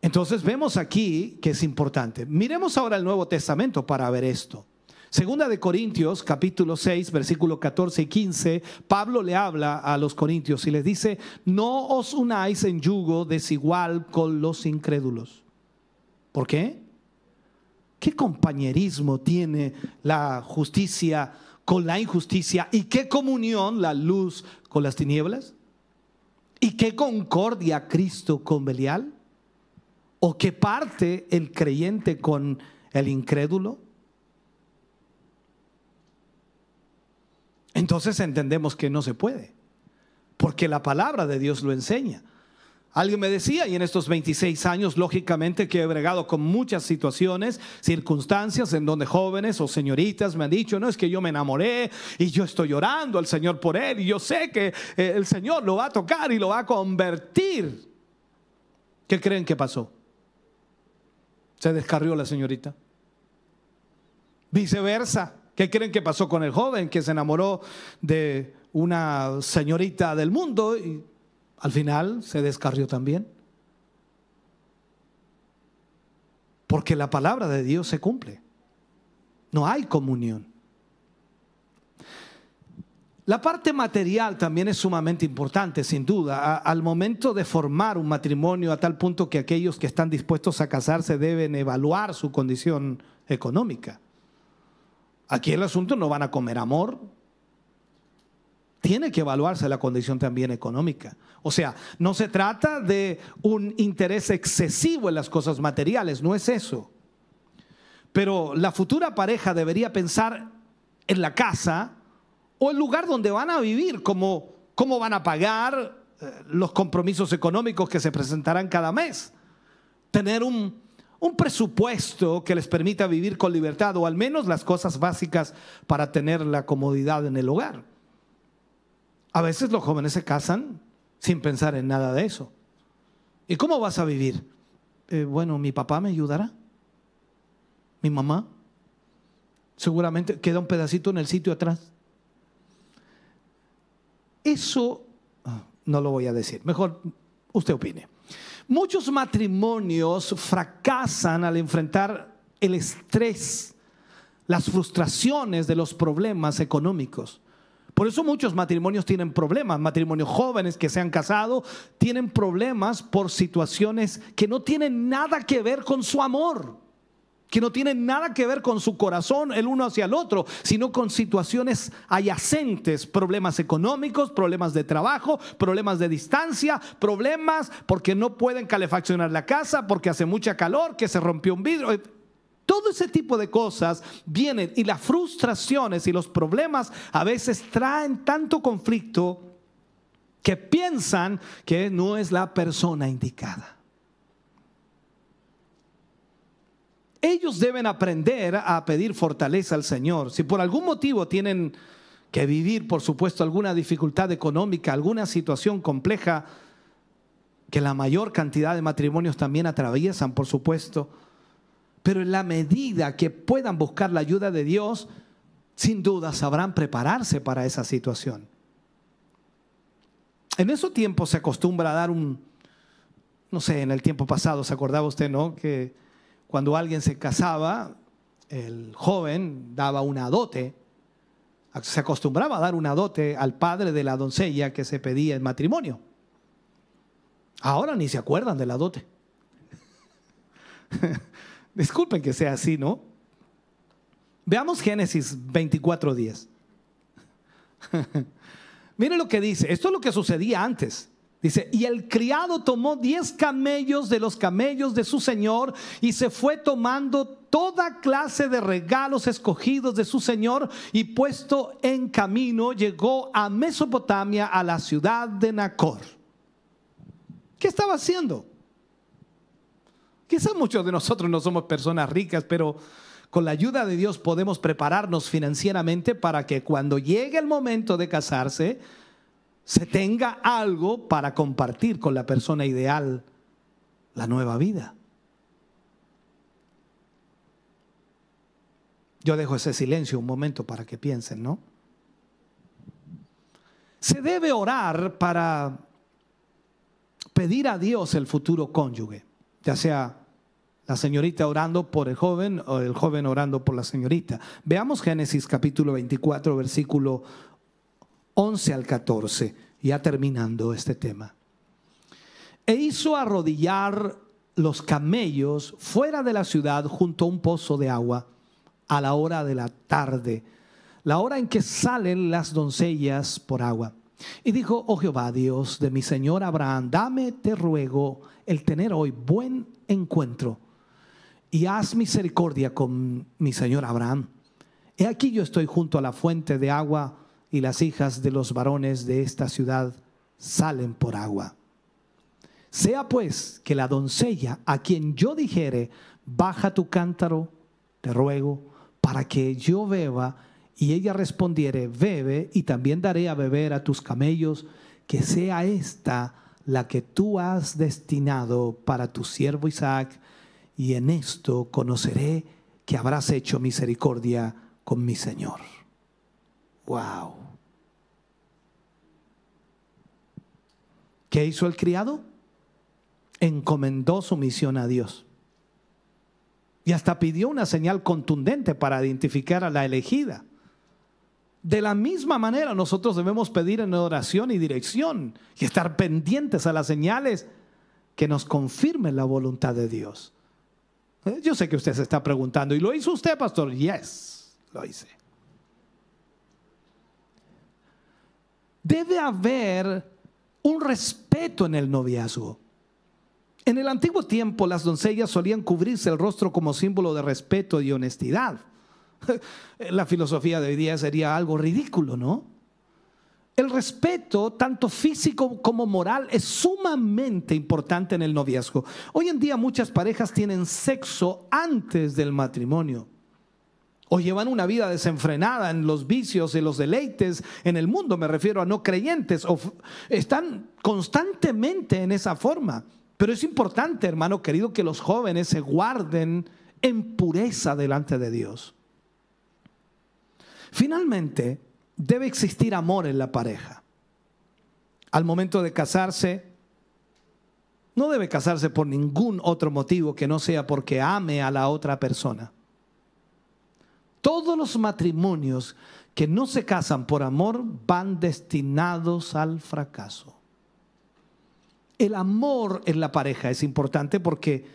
Entonces vemos aquí que es importante. Miremos ahora el Nuevo Testamento para ver esto. Segunda de Corintios, capítulo 6, versículo 14 y 15, Pablo le habla a los corintios y les dice, no os unáis en yugo desigual con los incrédulos. ¿Por qué? ¿Qué compañerismo tiene la justicia con la injusticia? ¿Y qué comunión la luz con las tinieblas? ¿Y qué concordia Cristo con Belial? ¿O qué parte el creyente con el incrédulo? Entonces entendemos que no se puede, porque la palabra de Dios lo enseña. Alguien me decía, y en estos 26 años, lógicamente que he bregado con muchas situaciones, circunstancias en donde jóvenes o señoritas me han dicho, no es que yo me enamoré y yo estoy llorando al Señor por él y yo sé que eh, el Señor lo va a tocar y lo va a convertir. ¿Qué creen que pasó? Se descarrió la señorita. Viceversa, ¿qué creen que pasó con el joven que se enamoró de una señorita del mundo y al final se descarrió también. Porque la palabra de Dios se cumple. No hay comunión. La parte material también es sumamente importante, sin duda, al momento de formar un matrimonio a tal punto que aquellos que están dispuestos a casarse deben evaluar su condición económica. Aquí el asunto no van a comer amor, tiene que evaluarse la condición también económica. O sea, no se trata de un interés excesivo en las cosas materiales, no es eso. Pero la futura pareja debería pensar en la casa o el lugar donde van a vivir, como cómo van a pagar eh, los compromisos económicos que se presentarán cada mes. Tener un, un presupuesto que les permita vivir con libertad o al menos las cosas básicas para tener la comodidad en el hogar. A veces los jóvenes se casan sin pensar en nada de eso. ¿Y cómo vas a vivir? Eh, bueno, mi papá me ayudará. Mi mamá. Seguramente queda un pedacito en el sitio atrás. Eso ah, no lo voy a decir. Mejor usted opine. Muchos matrimonios fracasan al enfrentar el estrés, las frustraciones de los problemas económicos. Por eso muchos matrimonios tienen problemas. Matrimonios jóvenes que se han casado tienen problemas por situaciones que no tienen nada que ver con su amor, que no tienen nada que ver con su corazón el uno hacia el otro, sino con situaciones adyacentes, problemas económicos, problemas de trabajo, problemas de distancia, problemas porque no pueden calefaccionar la casa, porque hace mucha calor, que se rompió un vidrio todo ese tipo de cosas vienen y las frustraciones y los problemas a veces traen tanto conflicto que piensan que no es la persona indicada. Ellos deben aprender a pedir fortaleza al Señor. Si por algún motivo tienen que vivir, por supuesto, alguna dificultad económica, alguna situación compleja, que la mayor cantidad de matrimonios también atraviesan, por supuesto, pero en la medida que puedan buscar la ayuda de Dios, sin duda sabrán prepararse para esa situación. En esos tiempos se acostumbra a dar un, no sé, en el tiempo pasado, ¿se acordaba usted, no? Que cuando alguien se casaba, el joven daba una dote, se acostumbraba a dar una dote al padre de la doncella que se pedía en matrimonio. Ahora ni se acuerdan de la dote. Disculpen que sea así, ¿no? Veamos Génesis 24:10. Miren lo que dice. Esto es lo que sucedía antes. Dice, y el criado tomó diez camellos de los camellos de su señor y se fue tomando toda clase de regalos escogidos de su señor y puesto en camino llegó a Mesopotamia, a la ciudad de Nacor. ¿Qué estaba haciendo? Quizás muchos de nosotros no somos personas ricas, pero con la ayuda de Dios podemos prepararnos financieramente para que cuando llegue el momento de casarse, se tenga algo para compartir con la persona ideal la nueva vida. Yo dejo ese silencio un momento para que piensen, ¿no? Se debe orar para pedir a Dios el futuro cónyuge, ya sea la señorita orando por el joven o el joven orando por la señorita. Veamos Génesis capítulo 24, versículo 11 al 14, ya terminando este tema. E hizo arrodillar los camellos fuera de la ciudad junto a un pozo de agua a la hora de la tarde, la hora en que salen las doncellas por agua. Y dijo, oh Jehová Dios de mi Señor Abraham, dame, te ruego, el tener hoy buen encuentro y haz misericordia con mi señor Abraham. He aquí yo estoy junto a la fuente de agua y las hijas de los varones de esta ciudad salen por agua. Sea pues que la doncella a quien yo dijere, baja tu cántaro, te ruego, para que yo beba, y ella respondiere, bebe, y también daré a beber a tus camellos, que sea esta la que tú has destinado para tu siervo Isaac, y en esto conoceré que habrás hecho misericordia con mi Señor. Wow. ¿Qué hizo el criado? Encomendó su misión a Dios. Y hasta pidió una señal contundente para identificar a la elegida. De la misma manera nosotros debemos pedir en oración y dirección y estar pendientes a las señales que nos confirmen la voluntad de Dios. Eh, yo sé que usted se está preguntando, ¿y lo hizo usted, pastor? Yes, lo hice. Debe haber un respeto en el noviazgo. En el antiguo tiempo las doncellas solían cubrirse el rostro como símbolo de respeto y honestidad. La filosofía de hoy día sería algo ridículo, ¿no? El respeto, tanto físico como moral, es sumamente importante en el noviazgo. Hoy en día muchas parejas tienen sexo antes del matrimonio. O llevan una vida desenfrenada en los vicios y los deleites en el mundo, me refiero a no creyentes, o están constantemente en esa forma. Pero es importante, hermano querido, que los jóvenes se guarden en pureza delante de Dios. Finalmente, debe existir amor en la pareja. Al momento de casarse, no debe casarse por ningún otro motivo que no sea porque ame a la otra persona. Todos los matrimonios que no se casan por amor van destinados al fracaso el amor en la pareja es importante porque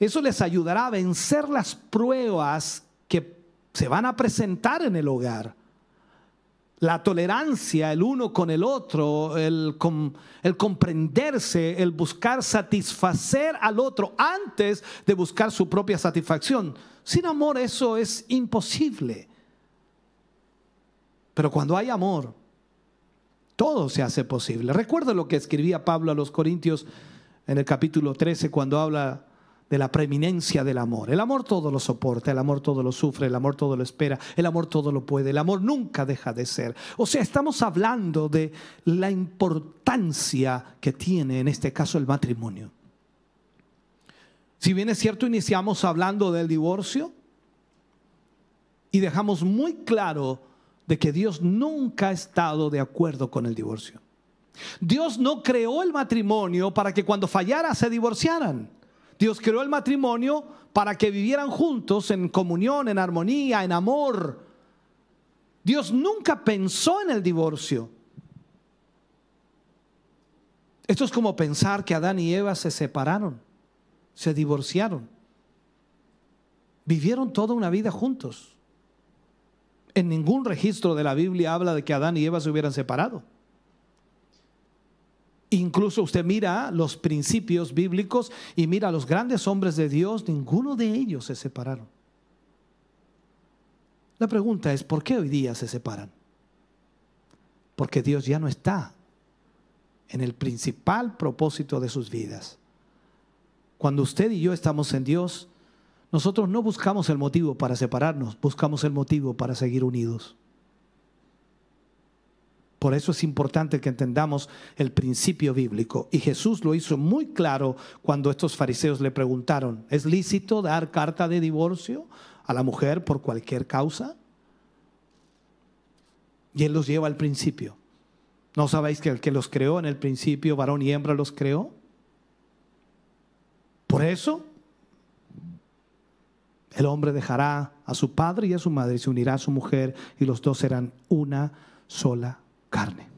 eso les ayudará a vencer las pruebas que se van a presentar en el hogar. La tolerancia el uno con el otro, el, el, comprenderse, el buscar satisfacer al otro antes de buscar su propia satisfacción. Sin amor eso es imposible. Pero cuando hay amor, todo se hace posible. Recuerda lo que escribía Pablo a los Corintios en el capítulo 13 cuando habla de la preeminencia del amor. El amor todo lo soporta, el amor todo lo sufre, el amor todo lo espera, el amor todo lo puede, el amor nunca deja de ser. O sea, estamos hablando de la importancia que tiene en este caso el matrimonio. Si bien es cierto, iniciamos hablando del divorcio y dejamos muy claro de que Dios nunca ha estado de acuerdo con el divorcio. Dios no creó el matrimonio para que cuando fallara se divorciaran. Dios creó el matrimonio para que vivieran juntos en comunión, en armonía, en amor. Dios nunca pensó en el divorcio. Esto es como pensar que Adán y Eva se separaron, se divorciaron. Vivieron toda una vida juntos. En ningún registro de la Biblia habla de que Adán y Eva se hubieran separado. Incluso usted mira los principios bíblicos y mira a los grandes hombres de Dios, ninguno de ellos se separaron. La pregunta es, ¿por qué hoy día se separan? Porque Dios ya no está en el principal propósito de sus vidas. Cuando usted y yo estamos en Dios, nosotros no buscamos el motivo para separarnos, buscamos el motivo para seguir unidos. Por eso es importante que entendamos el principio bíblico. Y Jesús lo hizo muy claro cuando estos fariseos le preguntaron, ¿es lícito dar carta de divorcio a la mujer por cualquier causa? Y Él los lleva al principio. ¿No sabéis que el que los creó en el principio, varón y hembra, los creó? Por eso el hombre dejará a su padre y a su madre y se unirá a su mujer y los dos serán una sola carne.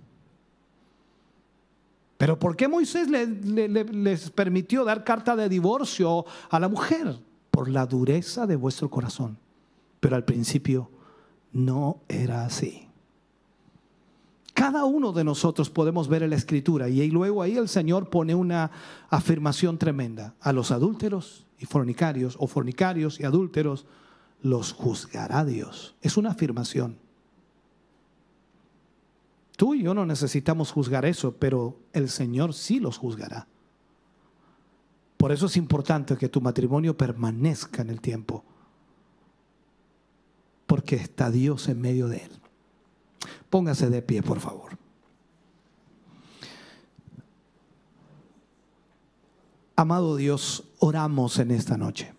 Pero ¿por qué Moisés les permitió dar carta de divorcio a la mujer? Por la dureza de vuestro corazón. Pero al principio no era así. Cada uno de nosotros podemos ver en la escritura y luego ahí el Señor pone una afirmación tremenda. A los adúlteros y fornicarios o fornicarios y adúlteros los juzgará Dios. Es una afirmación. Tú y yo no necesitamos juzgar eso, pero el Señor sí los juzgará. Por eso es importante que tu matrimonio permanezca en el tiempo. Porque está Dios en medio de él. Póngase de pie, por favor. Amado Dios, oramos en esta noche.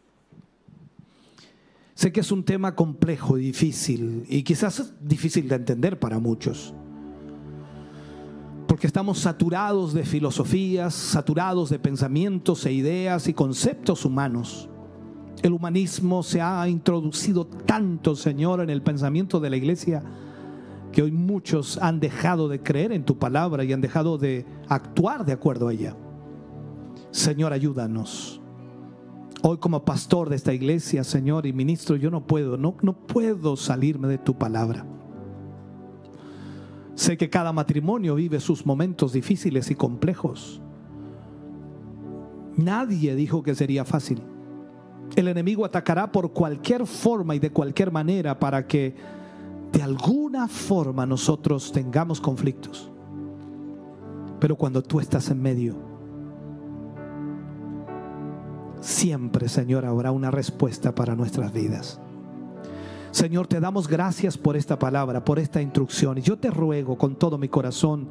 Sé que es un tema complejo difícil, y quizás difícil de entender para muchos, porque estamos saturados de filosofías, saturados de pensamientos e ideas y conceptos humanos. El humanismo se ha introducido tanto, Señor, en el pensamiento de la iglesia, que hoy muchos han dejado de creer en tu palabra y han dejado de actuar de acuerdo a ella. Señor, ayúdanos. Hoy como pastor de esta iglesia, Señor, y ministro, yo no puedo, no, no puedo salirme de tu palabra. Sé que cada matrimonio vive sus momentos difíciles y complejos. Nadie dijo que sería fácil. El enemigo atacará por cualquier forma y de cualquier manera para que de alguna forma nosotros tengamos conflictos. Pero cuando tú estás en medio, siempre, Señor, habrá una respuesta para nuestras vidas. Señor, te damos gracias por esta palabra, por esta instrucción. Y yo te ruego con todo mi corazón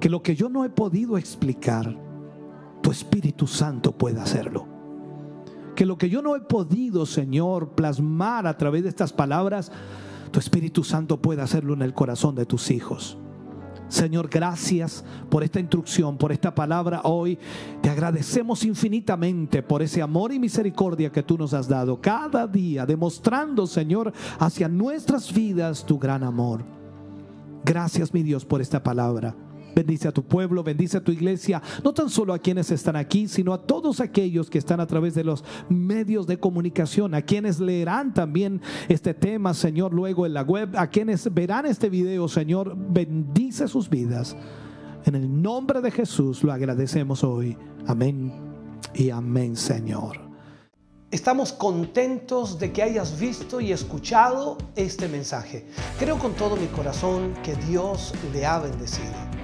que lo que yo no he podido explicar, tu Espíritu Santo pueda hacerlo. Que lo que yo no he podido, Señor, plasmar a través de estas palabras, tu Espíritu Santo pueda hacerlo en el corazón de tus hijos. Señor, gracias por esta instrucción, por esta palabra hoy. Te agradecemos infinitamente por ese amor y misericordia que tú nos has dado cada día, demostrando, Señor, hacia nuestras vidas tu gran amor. Gracias, mi Dios, por esta palabra. Bendice a tu pueblo, bendice a tu iglesia, no tan solo a quienes están aquí, sino a todos aquellos que están a través de los medios de comunicación, a quienes leerán también este tema, Señor, luego en la web, a quienes verán este video, Señor, bendice sus vidas. En el nombre de Jesús lo agradecemos hoy. Amén y amén, Señor. Estamos contentos de que hayas visto y escuchado este mensaje. Creo con todo mi corazón que Dios le ha bendecido.